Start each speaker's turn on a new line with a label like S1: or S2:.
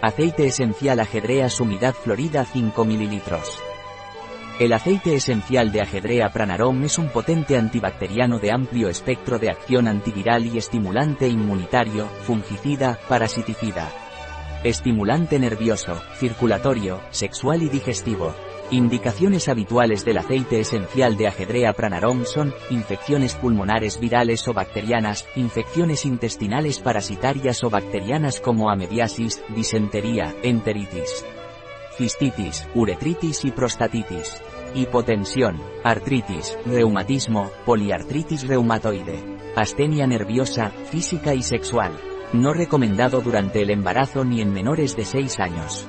S1: Aceite esencial ajedrea sumidad florida 5 ml. El aceite esencial de ajedrea pranarom es un potente antibacteriano de amplio espectro de acción antiviral y estimulante inmunitario, fungicida, parasiticida. Estimulante nervioso, circulatorio, sexual y digestivo. Indicaciones habituales del aceite esencial de ajedrea pranarom son, infecciones pulmonares virales o bacterianas, infecciones intestinales parasitarias o bacterianas como amebiasis, disentería, enteritis, cistitis, uretritis y prostatitis, hipotensión, artritis, reumatismo, poliartritis reumatoide, astenia nerviosa, física y sexual. No recomendado durante el embarazo ni en menores de 6 años.